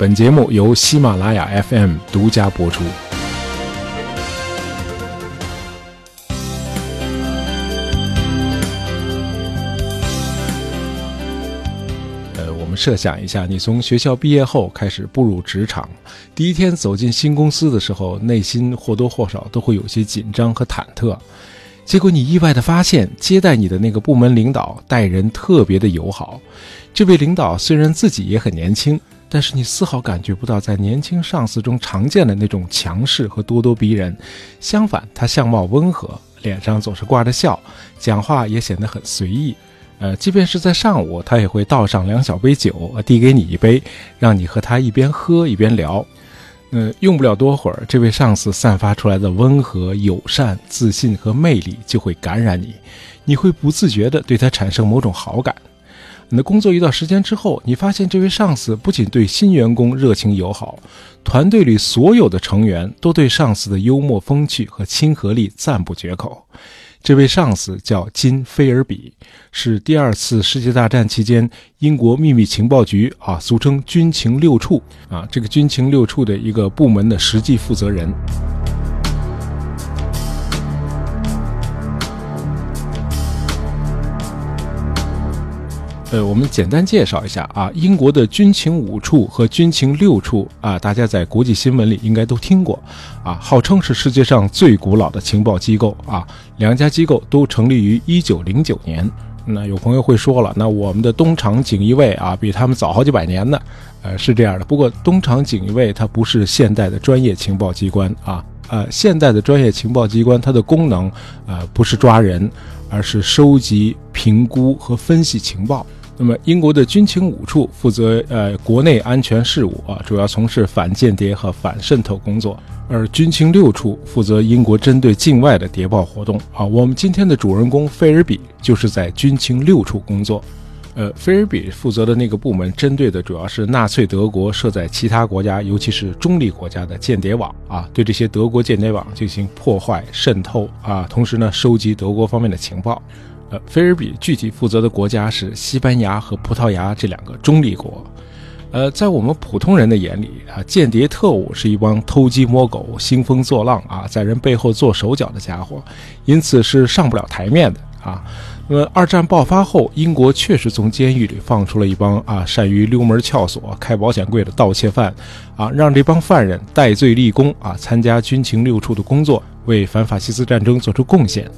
本节目由喜马拉雅 FM 独家播出。呃，我们设想一下，你从学校毕业后开始步入职场，第一天走进新公司的时候，内心或多或少都会有些紧张和忐忑。结果你意外的发现，接待你的那个部门领导待人特别的友好。这位领导虽然自己也很年轻，但是你丝毫感觉不到在年轻上司中常见的那种强势和咄咄逼人。相反，他相貌温和，脸上总是挂着笑，讲话也显得很随意。呃，即便是在上午，他也会倒上两小杯酒，递给你一杯，让你和他一边喝一边聊。呃，用不了多会儿，这位上司散发出来的温和、友善、自信和魅力就会感染你，你会不自觉地对他产生某种好感。你的工作一段时间之后，你发现这位上司不仅对新员工热情友好，团队里所有的成员都对上司的幽默风趣和亲和力赞不绝口。这位上司叫金菲尔比，是第二次世界大战期间英国秘密情报局啊，俗称军情六处啊，这个军情六处的一个部门的实际负责人。呃，我们简单介绍一下啊，英国的军情五处和军情六处啊，大家在国际新闻里应该都听过，啊，号称是世界上最古老的情报机构啊。两家机构都成立于一九零九年。那有朋友会说了，那我们的东厂锦衣卫啊，比他们早好几百年呢。呃，是这样的，不过东厂锦衣卫它不是现代的专业情报机关啊。呃，现代的专业情报机关它的功能呃不是抓人，而是收集、评估和分析情报。那么，英国的军情五处负责呃国内安全事务啊，主要从事反间谍和反渗透工作；而军情六处负责英国针对境外的谍报活动啊。我们今天的主人公菲尔比就是在军情六处工作。呃，菲尔比负责的那个部门针对的主要是纳粹德国设在其他国家，尤其是中立国家的间谍网啊，对这些德国间谍网进行破坏、渗透啊，同时呢，收集德国方面的情报。呃，菲尔比具体负责的国家是西班牙和葡萄牙这两个中立国。呃，在我们普通人的眼里啊，间谍特务是一帮偷鸡摸狗、兴风作浪啊，在人背后做手脚的家伙，因此是上不了台面的啊。那么，二战爆发后，英国确实从监狱里放出了一帮啊善于溜门撬锁、开保险柜的盗窃犯，啊，让这帮犯人戴罪立功啊，参加军情六处的工作，为反法西斯战争做出贡献。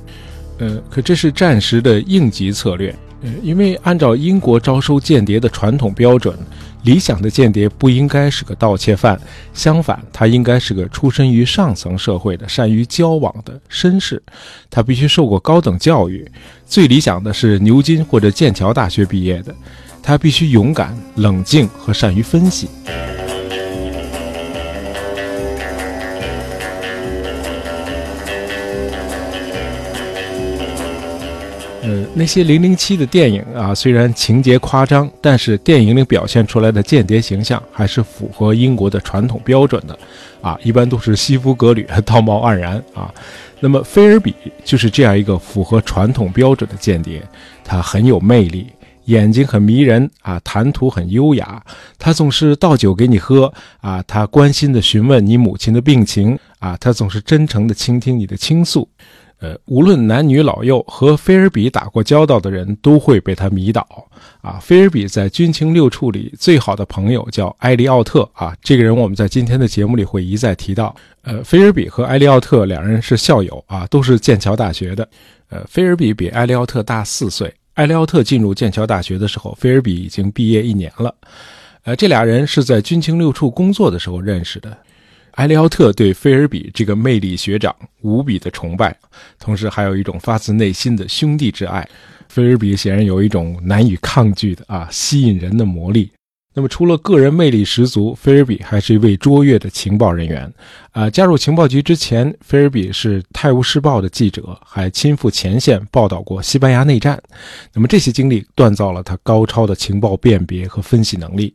呃，可这是暂时的应急策略。呃，因为按照英国招收间谍的传统标准，理想的间谍不应该是个盗窃犯，相反，他应该是个出身于上层社会的、善于交往的绅士。他必须受过高等教育，最理想的是牛津或者剑桥大学毕业的。他必须勇敢、冷静和善于分析。呃，那些零零七的电影啊，虽然情节夸张，但是电影里表现出来的间谍形象还是符合英国的传统标准的，啊，一般都是西服革履、道貌岸然啊。那么菲尔比就是这样一个符合传统标准的间谍，他很有魅力，眼睛很迷人啊，谈吐很优雅，他总是倒酒给你喝啊，他关心的询问你母亲的病情啊，他总是真诚的倾听你的倾诉。呃，无论男女老幼，和菲尔比打过交道的人都会被他迷倒啊！菲尔比在军情六处里最好的朋友叫埃利奥特啊，这个人我们在今天的节目里会一再提到。呃，菲尔比和埃利奥特两人是校友啊，都是剑桥大学的。呃，菲尔比比埃利奥特大四岁，埃利奥特进入剑桥大学的时候，菲尔比已经毕业一年了。呃，这俩人是在军情六处工作的时候认识的。埃利奥特对菲尔比这个魅力学长无比的崇拜，同时还有一种发自内心的兄弟之爱。菲尔比显然有一种难以抗拒的啊吸引人的魔力。那么，除了个人魅力十足，菲尔比还是一位卓越的情报人员。啊，加入情报局之前，菲尔比是《泰晤士报》的记者，还亲赴前线报道过西班牙内战。那么，这些经历锻造了他高超的情报辨别和分析能力。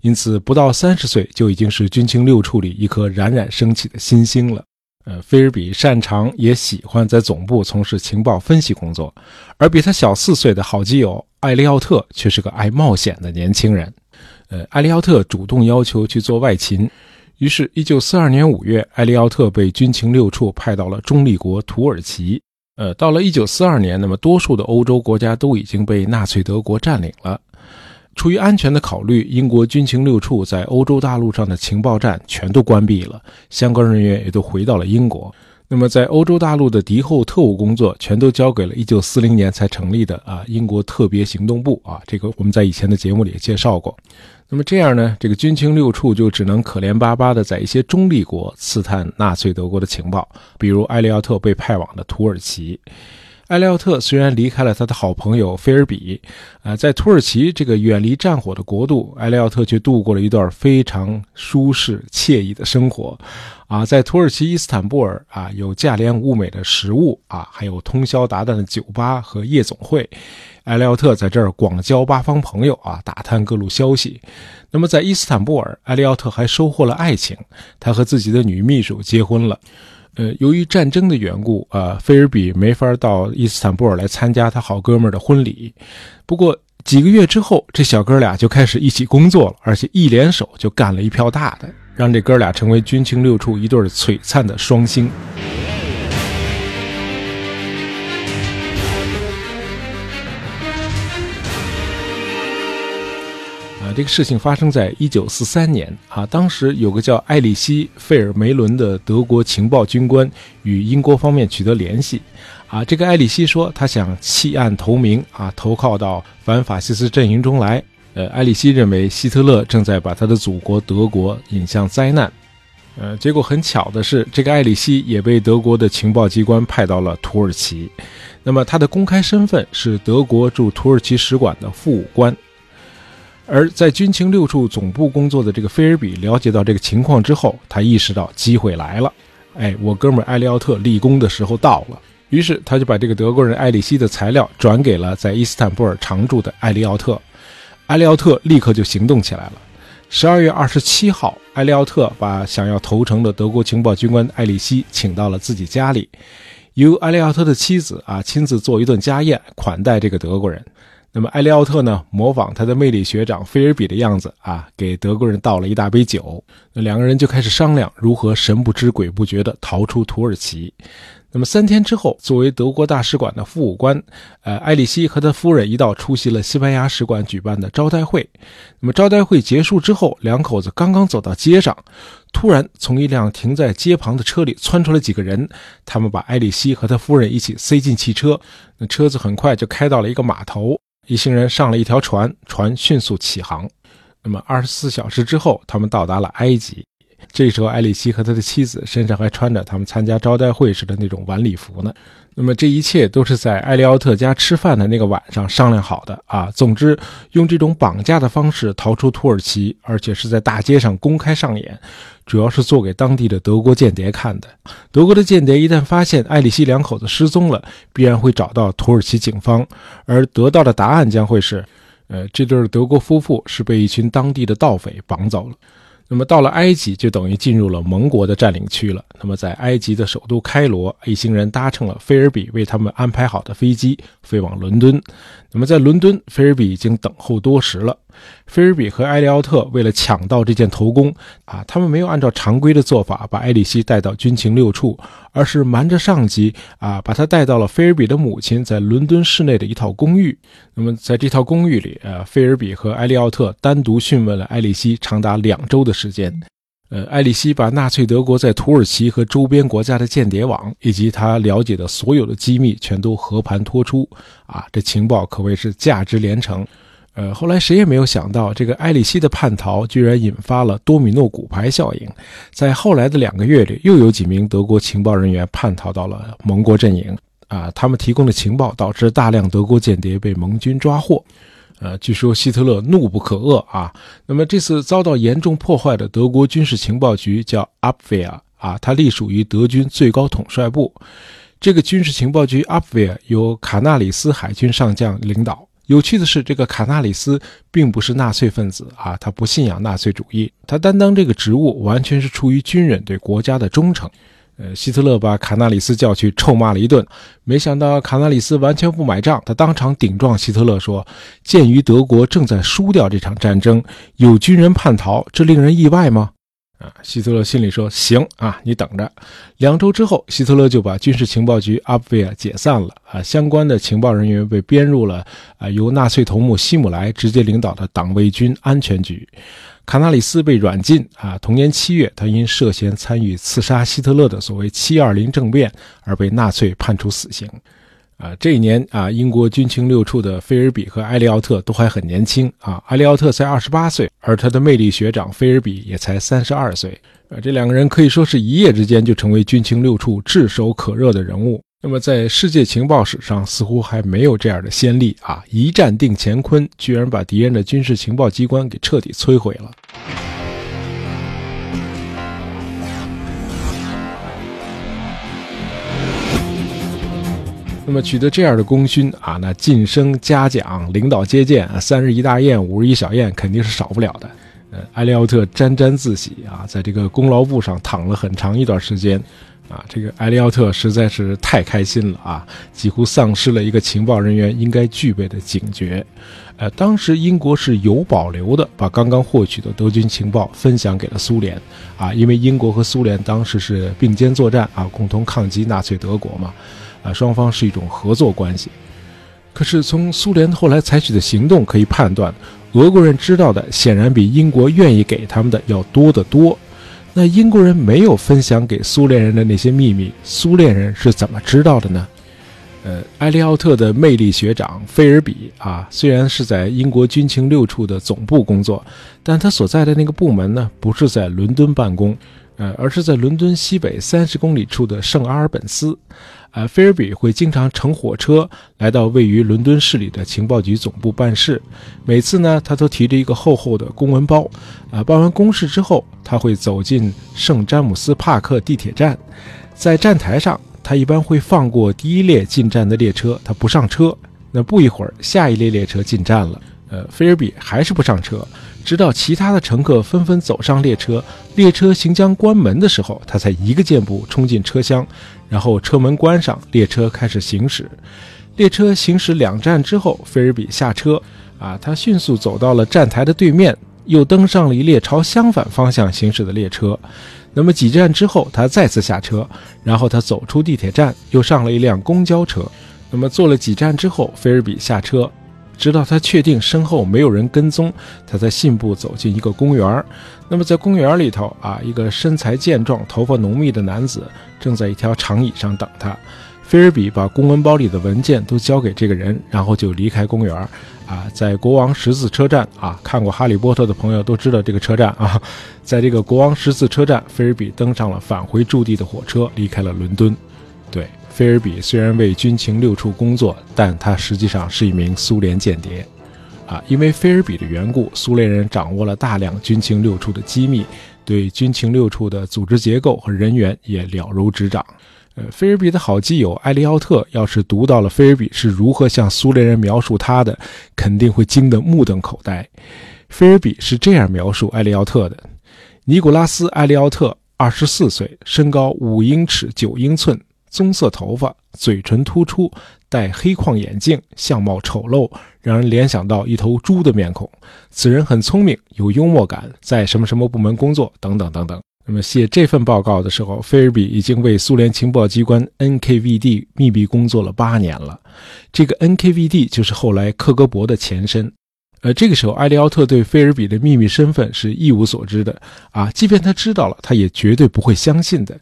因此，不到三十岁就已经是军情六处里一颗冉冉升起的新星了。呃，菲尔比擅长也喜欢在总部从事情报分析工作，而比他小四岁的好基友艾利奥特却是个爱冒险的年轻人。呃，艾利奥特主动要求去做外勤，于是，1942年5月，艾利奥特被军情六处派到了中立国土耳其。呃，到了1942年，那么多数的欧洲国家都已经被纳粹德国占领了。出于安全的考虑，英国军情六处在欧洲大陆上的情报站全都关闭了，相关人员也都回到了英国。那么，在欧洲大陆的敌后特务工作全都交给了1940年才成立的啊英国特别行动部啊，这个我们在以前的节目里也介绍过。那么这样呢，这个军情六处就只能可怜巴巴的在一些中立国刺探纳粹德国的情报，比如埃利奥特被派往的土耳其。艾利奥特虽然离开了他的好朋友菲尔比，啊，在土耳其这个远离战火的国度，艾利奥特却度过了一段非常舒适惬意的生活，啊，在土耳其伊斯坦布尔啊，有价廉物美的食物啊，还有通宵达旦的酒吧和夜总会，艾利奥特在这儿广交八方朋友啊，打探各路消息。那么在伊斯坦布尔，艾利奥特还收获了爱情，他和自己的女秘书结婚了。呃，由于战争的缘故，啊，菲尔比没法到伊斯坦布尔来参加他好哥们儿的婚礼。不过几个月之后，这小哥俩就开始一起工作了，而且一联手就干了一票大的，让这哥俩成为军情六处一对璀璨的双星。这个事情发生在一九四三年啊，当时有个叫艾里希·费尔梅伦的德国情报军官与英国方面取得联系，啊，这个艾里希说他想弃暗投明啊，投靠到反法西斯阵营中来。呃，艾里希认为希特勒正在把他的祖国德国引向灾难，呃，结果很巧的是，这个艾里希也被德国的情报机关派到了土耳其，那么他的公开身份是德国驻土耳其使馆的副武官。而在军情六处总部工作的这个菲尔比了解到这个情况之后，他意识到机会来了，哎，我哥们艾利奥特立功的时候到了。于是他就把这个德国人艾里希的材料转给了在伊斯坦布尔常驻的艾利奥特，艾利奥特立刻就行动起来了。十二月二十七号，艾利奥特把想要投诚的德国情报军官艾里希请到了自己家里，由艾利奥特的妻子啊亲自做一顿家宴款待这个德国人。那么埃利奥特呢，模仿他的魅力学长菲尔比的样子啊，给德国人倒了一大杯酒。那两个人就开始商量如何神不知鬼不觉地逃出土耳其。那么三天之后，作为德国大使馆的副武官，呃，埃里希和他夫人一道出席了西班牙使馆举办的招待会。那么招待会结束之后，两口子刚刚走到街上，突然从一辆停在街旁的车里窜出来几个人，他们把埃里希和他夫人一起塞进汽车。那车子很快就开到了一个码头，一行人上了一条船，船迅速起航。那么二十四小时之后，他们到达了埃及。这时候，艾里希和他的妻子身上还穿着他们参加招待会时的那种晚礼服呢。那么，这一切都是在埃利奥特家吃饭的那个晚上商量好的啊。总之，用这种绑架的方式逃出土耳其，而且是在大街上公开上演，主要是做给当地的德国间谍看的。德国的间谍一旦发现艾里希两口子失踪了，必然会找到土耳其警方，而得到的答案将会是：呃，这对德国夫妇是被一群当地的盗匪绑走了。那么到了埃及，就等于进入了盟国的占领区了。那么在埃及的首都开罗，一行人搭乘了菲尔比为他们安排好的飞机，飞往伦敦。那么在伦敦，菲尔比已经等候多时了。菲尔比和埃利奥特为了抢到这件头功啊，他们没有按照常规的做法把埃里希带到军情六处，而是瞒着上级啊，把他带到了菲尔比的母亲在伦敦市内的一套公寓。那么在这套公寓里，呃，菲尔比和埃利奥特单独讯问了埃里希长达两周的时间。呃，埃里希把纳粹德国在土耳其和周边国家的间谍网以及他了解的所有的机密全都和盘托出啊，这情报可谓是价值连城。呃，后来谁也没有想到，这个埃里希的叛逃居然引发了多米诺骨牌效应。在后来的两个月里，又有几名德国情报人员叛逃到了盟国阵营。啊，他们提供的情报导致大量德国间谍被盟军抓获。呃，据说希特勒怒不可遏啊。那么这次遭到严重破坏的德国军事情报局叫 Abwehr 啊，它隶属于德军最高统帅部。这个军事情报局 Abwehr 由卡纳里斯海军上将领导。有趣的是，这个卡纳里斯并不是纳粹分子啊，他不信仰纳粹主义，他担当这个职务完全是出于军人对国家的忠诚。呃，希特勒把卡纳里斯叫去臭骂了一顿，没想到卡纳里斯完全不买账，他当场顶撞希特勒说：“鉴于德国正在输掉这场战争，有军人叛逃，这令人意外吗？”啊，希特勒心里说：“行啊，你等着。”两周之后，希特勒就把军事情报局阿布维尔解散了啊，相关的情报人员被编入了啊由纳粹头目希姆莱直接领导的党卫军安全局。卡纳里斯被软禁啊，同年七月，他因涉嫌参与刺杀希特勒的所谓“七二零政变”而被纳粹判处死刑。啊，这一年啊，英国军情六处的菲尔比和埃利奥特都还很年轻啊。埃利奥特才二十八岁，而他的魅力学长菲尔比也才三十二岁。啊，这两个人可以说是一夜之间就成为军情六处炙手可热的人物。那么，在世界情报史上，似乎还没有这样的先例啊！一战定乾坤，居然把敌人的军事情报机关给彻底摧毁了。那么取得这样的功勋啊，那晋升、嘉奖、领导接见、三日一大宴、五日一小宴，肯定是少不了的。呃，埃利奥特沾沾自喜啊，在这个功劳簿上躺了很长一段时间，啊，这个埃利奥特实在是太开心了啊，几乎丧失了一个情报人员应该具备的警觉。呃，当时英国是有保留的，把刚刚获取的德军情报分享给了苏联，啊，因为英国和苏联当时是并肩作战啊，共同抗击纳粹德国嘛。啊，双方是一种合作关系。可是从苏联后来采取的行动可以判断，俄国人知道的显然比英国愿意给他们的要多得多。那英国人没有分享给苏联人的那些秘密，苏联人是怎么知道的呢？呃，埃利奥特的魅力学长菲尔比啊，虽然是在英国军情六处的总部工作，但他所在的那个部门呢，不是在伦敦办公，呃，而是在伦敦西北三十公里处的圣阿尔本斯。啊，菲尔比会经常乘火车来到位于伦敦市里的情报局总部办事。每次呢，他都提着一个厚厚的公文包。啊，办完公事之后，他会走进圣詹姆斯帕克地铁站，在站台上，他一般会放过第一列进站的列车，他不上车。那不一会儿，下一列列车进站了，呃，菲尔比还是不上车。直到其他的乘客纷纷走上列车，列车行将关门的时候，他才一个箭步冲进车厢，然后车门关上，列车开始行驶。列车行驶两站之后，菲尔比下车，啊，他迅速走到了站台的对面，又登上了一列朝相反方向行驶的列车。那么几站之后，他再次下车，然后他走出地铁站，又上了一辆公交车。那么坐了几站之后，菲尔比下车。直到他确定身后没有人跟踪，他才信步走进一个公园那么在公园里头啊，一个身材健壮、头发浓密的男子正在一条长椅上等他。菲尔比把公文包里的文件都交给这个人，然后就离开公园啊，在国王十字车站啊，看过《哈利波特》的朋友都知道这个车站啊，在这个国王十字车站，菲尔比登上了返回驻地的火车，离开了伦敦。对。菲尔比虽然为军情六处工作，但他实际上是一名苏联间谍，啊，因为菲尔比的缘故，苏联人掌握了大量军情六处的机密，对军情六处的组织结构和人员也了如指掌。呃，菲尔比的好基友埃利奥特要是读到了菲尔比是如何向苏联人描述他的，肯定会惊得目瞪口呆。菲尔比是这样描述埃利奥特的：尼古拉斯·埃利奥特，二十四岁，身高五英尺九英寸。棕色头发，嘴唇突出，戴黑框眼镜，相貌丑陋，让人联想到一头猪的面孔。此人很聪明，有幽默感，在什么什么部门工作，等等等等。那么写这份报告的时候，菲尔比已经为苏联情报机关 NKVD 秘密工作了八年了。这个 NKVD 就是后来克格勃的前身。呃，这个时候，埃利奥特对菲尔比的秘密身份是一无所知的啊，即便他知道了，他也绝对不会相信的。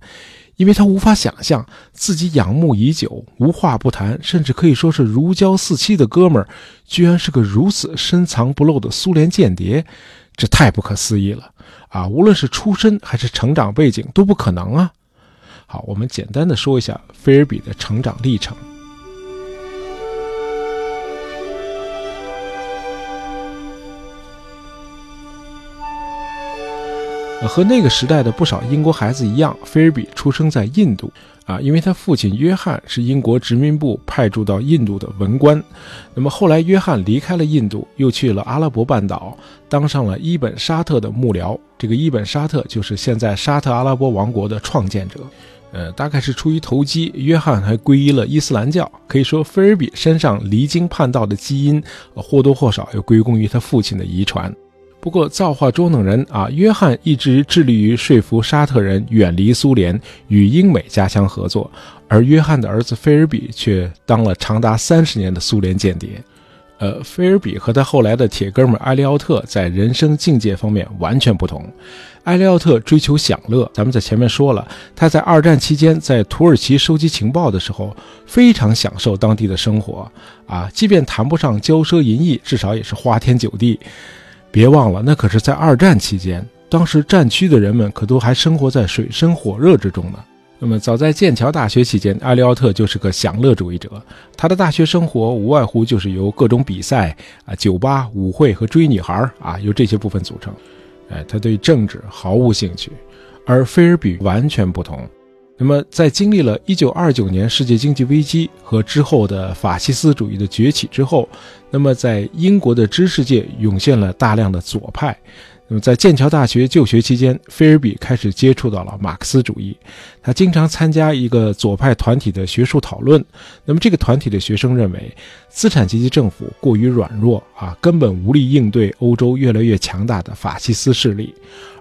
因为他无法想象自己仰慕已久、无话不谈，甚至可以说是如胶似漆的哥们儿，居然是个如此深藏不露的苏联间谍，这太不可思议了啊！无论是出身还是成长背景，都不可能啊！好，我们简单的说一下菲尔比的成长历程。和那个时代的不少英国孩子一样，菲尔比出生在印度啊，因为他父亲约翰是英国殖民部派驻到印度的文官。那么后来，约翰离开了印度，又去了阿拉伯半岛，当上了伊本沙特的幕僚。这个伊本沙特就是现在沙特阿拉伯王国的创建者。呃，大概是出于投机，约翰还皈依了伊斯兰教。可以说，菲尔比身上离经叛道的基因，或多或少又归功于他父亲的遗传。不过，造化捉弄人啊！约翰一直致力于说服沙特人远离苏联，与英美加强合作，而约翰的儿子菲尔比却当了长达三十年的苏联间谍。呃，菲尔比和他后来的铁哥们埃利奥特在人生境界方面完全不同。埃利奥特追求享乐，咱们在前面说了，他在二战期间在土耳其收集情报的时候，非常享受当地的生活啊，即便谈不上骄奢淫逸，至少也是花天酒地。别忘了，那可是在二战期间，当时战区的人们可都还生活在水深火热之中呢。那么，早在剑桥大学期间，艾利奥特就是个享乐主义者，他的大学生活无外乎就是由各种比赛啊、酒吧、舞会和追女孩啊，由这些部分组成。哎，他对政治毫无兴趣，而菲尔比完全不同。那么，在经历了一九二九年世界经济危机和之后的法西斯主义的崛起之后，那么在英国的知识界涌现了大量的左派。那么，在剑桥大学就学期间，菲尔比开始接触到了马克思主义。他经常参加一个左派团体的学术讨论。那么，这个团体的学生认为，资产阶级政府过于软弱啊，根本无力应对欧洲越来越强大的法西斯势力。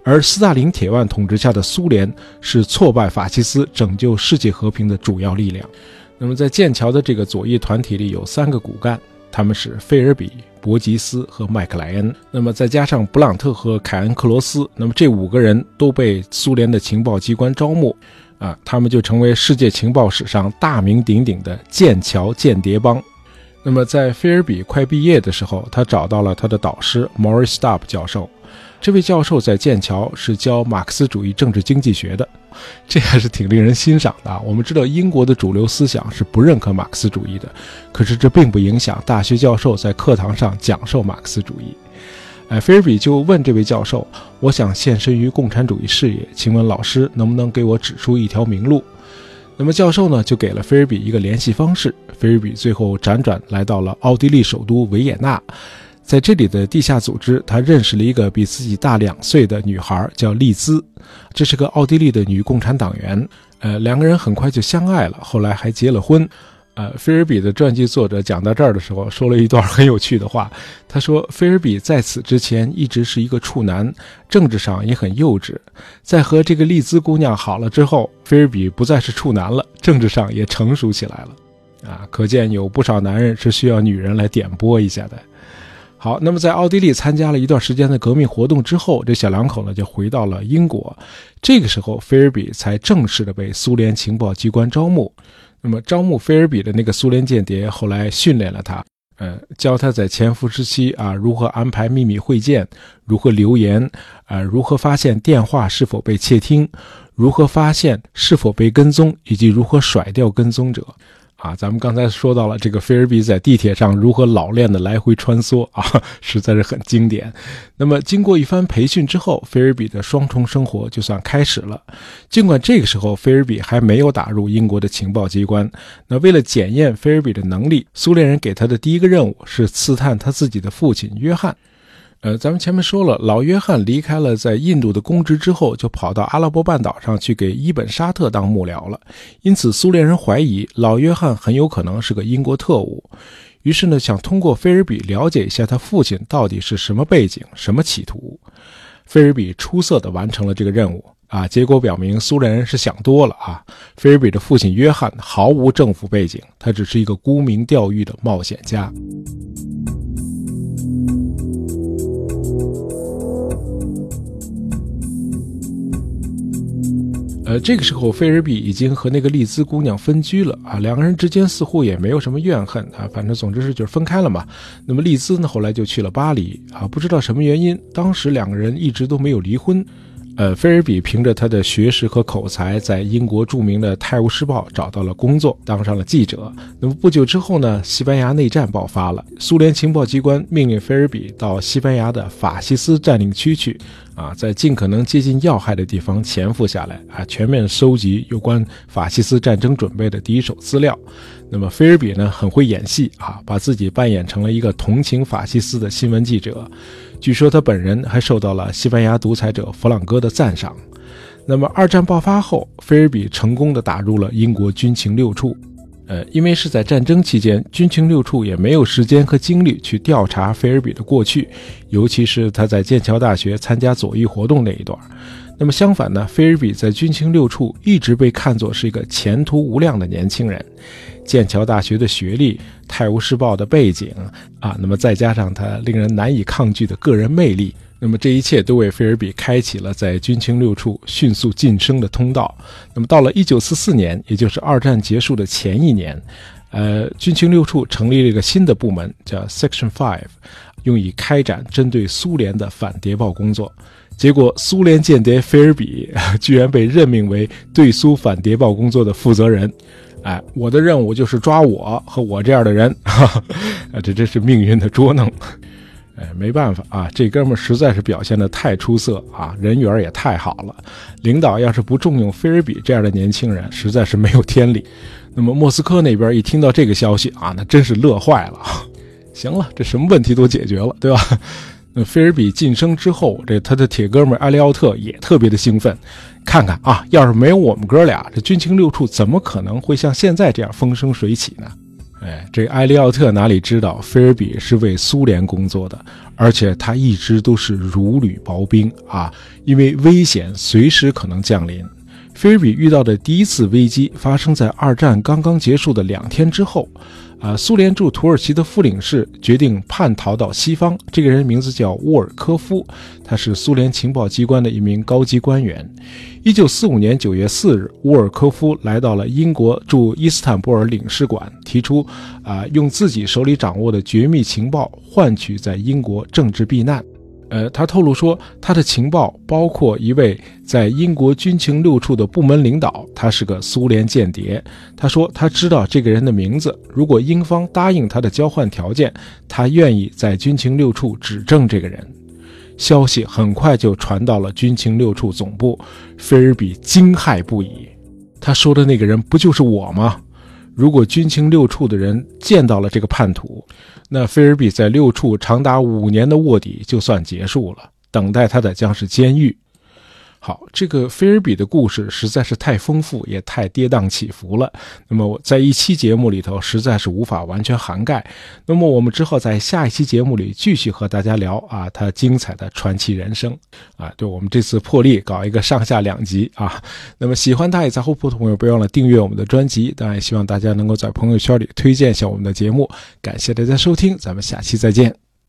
而斯大林铁腕统治下的苏联是挫败法西斯、拯救世界和平的主要力量。那么，在剑桥的这个左翼团体里，有三个骨干。他们是菲尔比、伯吉斯和麦克莱恩，那么再加上布朗特和凯恩克罗斯，那么这五个人都被苏联的情报机关招募，啊，他们就成为世界情报史上大名鼎鼎的剑桥间谍帮。那么在菲尔比快毕业的时候，他找到了他的导师 Morris Stubb 教授。这位教授在剑桥是教马克思主义政治经济学的，这还是挺令人欣赏的。啊我们知道英国的主流思想是不认可马克思主义的，可是这并不影响大学教授在课堂上讲授马克思主义。哎，菲尔比就问这位教授：“我想献身于共产主义事业，请问老师能不能给我指出一条明路？”那么教授呢就给了菲尔比一个联系方式。菲尔比最后辗转来到了奥地利首都维也纳。在这里的地下组织，他认识了一个比自己大两岁的女孩，叫丽兹，这是个奥地利的女共产党员。呃，两个人很快就相爱了，后来还结了婚。呃，菲尔比的传记作者讲到这儿的时候，说了一段很有趣的话。他说，菲尔比在此之前一直是一个处男，政治上也很幼稚。在和这个丽兹姑娘好了之后，菲尔比不再是处男了，政治上也成熟起来了。啊，可见有不少男人是需要女人来点拨一下的。好，那么在奥地利参加了一段时间的革命活动之后，这小两口呢就回到了英国。这个时候，菲尔比才正式的被苏联情报机关招募。那么，招募菲尔比的那个苏联间谍后来训练了他，呃，教他在潜伏时期啊如何安排秘密会见，如何留言，啊，如何发现电话是否被窃听，如何发现是否被跟踪，以及如何甩掉跟踪者。啊，咱们刚才说到了这个菲尔比在地铁上如何老练的来回穿梭啊，实在是很经典。那么经过一番培训之后，菲尔比的双重生活就算开始了。尽管这个时候菲尔比还没有打入英国的情报机关，那为了检验菲尔比的能力，苏联人给他的第一个任务是刺探他自己的父亲约翰。呃，咱们前面说了，老约翰离开了在印度的公职之后，就跑到阿拉伯半岛上去给伊本沙特当幕僚了。因此，苏联人怀疑老约翰很有可能是个英国特务。于是呢，想通过菲尔比了解一下他父亲到底是什么背景、什么企图。菲尔比出色地完成了这个任务啊！结果表明，苏联人是想多了啊！菲尔比的父亲约翰毫无政府背景，他只是一个沽名钓誉的冒险家。这个时候菲尔比已经和那个丽兹姑娘分居了啊，两个人之间似乎也没有什么怨恨啊，反正总之是就是分开了嘛。那么丽兹呢，后来就去了巴黎啊，不知道什么原因，当时两个人一直都没有离婚。呃，菲尔比凭着他的学识和口才，在英国著名的《泰晤士报》找到了工作，当上了记者。那么不久之后呢，西班牙内战爆发了，苏联情报机关命令菲尔比到西班牙的法西斯占领区去。啊，在尽可能接近要害的地方潜伏下来啊，全面收集有关法西斯战争准备的第一手资料。那么菲尔比呢，很会演戏啊，把自己扮演成了一个同情法西斯的新闻记者。据说他本人还受到了西班牙独裁者弗朗哥的赞赏。那么二战爆发后，菲尔比成功的打入了英国军情六处。呃，因为是在战争期间，军情六处也没有时间和精力去调查菲尔比的过去，尤其是他在剑桥大学参加左翼活动那一段。那么相反呢，菲尔比在军情六处一直被看作是一个前途无量的年轻人。剑桥大学的学历，《泰晤士报》的背景啊，那么再加上他令人难以抗拒的个人魅力，那么这一切都为菲尔比开启了在军情六处迅速晋升的通道。那么到了1944年，也就是二战结束的前一年，呃，军情六处成立了一个新的部门，叫 Section Five，用以开展针对苏联的反谍报工作。结果，苏联间谍菲尔比 居然被任命为对苏反谍报工作的负责人。哎，我的任务就是抓我和我这样的人，啊，这真是命运的捉弄。哎，没办法啊，这哥们实在是表现的太出色啊，人缘也太好了。领导要是不重用菲尔比这样的年轻人，实在是没有天理。那么莫斯科那边一听到这个消息啊，那真是乐坏了。行了，这什么问题都解决了，对吧？那菲尔比晋升之后，这他的铁哥们埃利奥特也特别的兴奋。看看啊，要是没有我们哥俩，这军情六处怎么可能会像现在这样风生水起呢？哎，这埃利奥特哪里知道菲尔比是为苏联工作的，而且他一直都是如履薄冰啊，因为危险随时可能降临。菲尔比遇到的第一次危机发生在二战刚刚结束的两天之后。啊，苏联驻土耳其的副领事决定叛逃到西方。这个人名字叫沃尔科夫，他是苏联情报机关的一名高级官员。一九四五年九月四日，沃尔科夫来到了英国驻伊斯坦布尔领事馆，提出啊，用自己手里掌握的绝密情报换取在英国政治避难。呃，他透露说，他的情报包括一位在英国军情六处的部门领导，他是个苏联间谍。他说他知道这个人的名字，如果英方答应他的交换条件，他愿意在军情六处指证这个人。消息很快就传到了军情六处总部，菲尔比惊骇不已。他说的那个人不就是我吗？如果军情六处的人见到了这个叛徒，那菲尔比在六处长达五年的卧底就算结束了，等待他的将是监狱。好，这个菲尔比的故事实在是太丰富，也太跌宕起伏了。那么我在一期节目里头实在是无法完全涵盖。那么我们之后在下一期节目里继续和大家聊啊，他精彩的传奇人生啊。对我们这次破例搞一个上下两集啊。那么喜欢大野杂货铺的朋友，别忘了订阅我们的专辑。当然，希望大家能够在朋友圈里推荐一下我们的节目。感谢大家收听，咱们下期再见。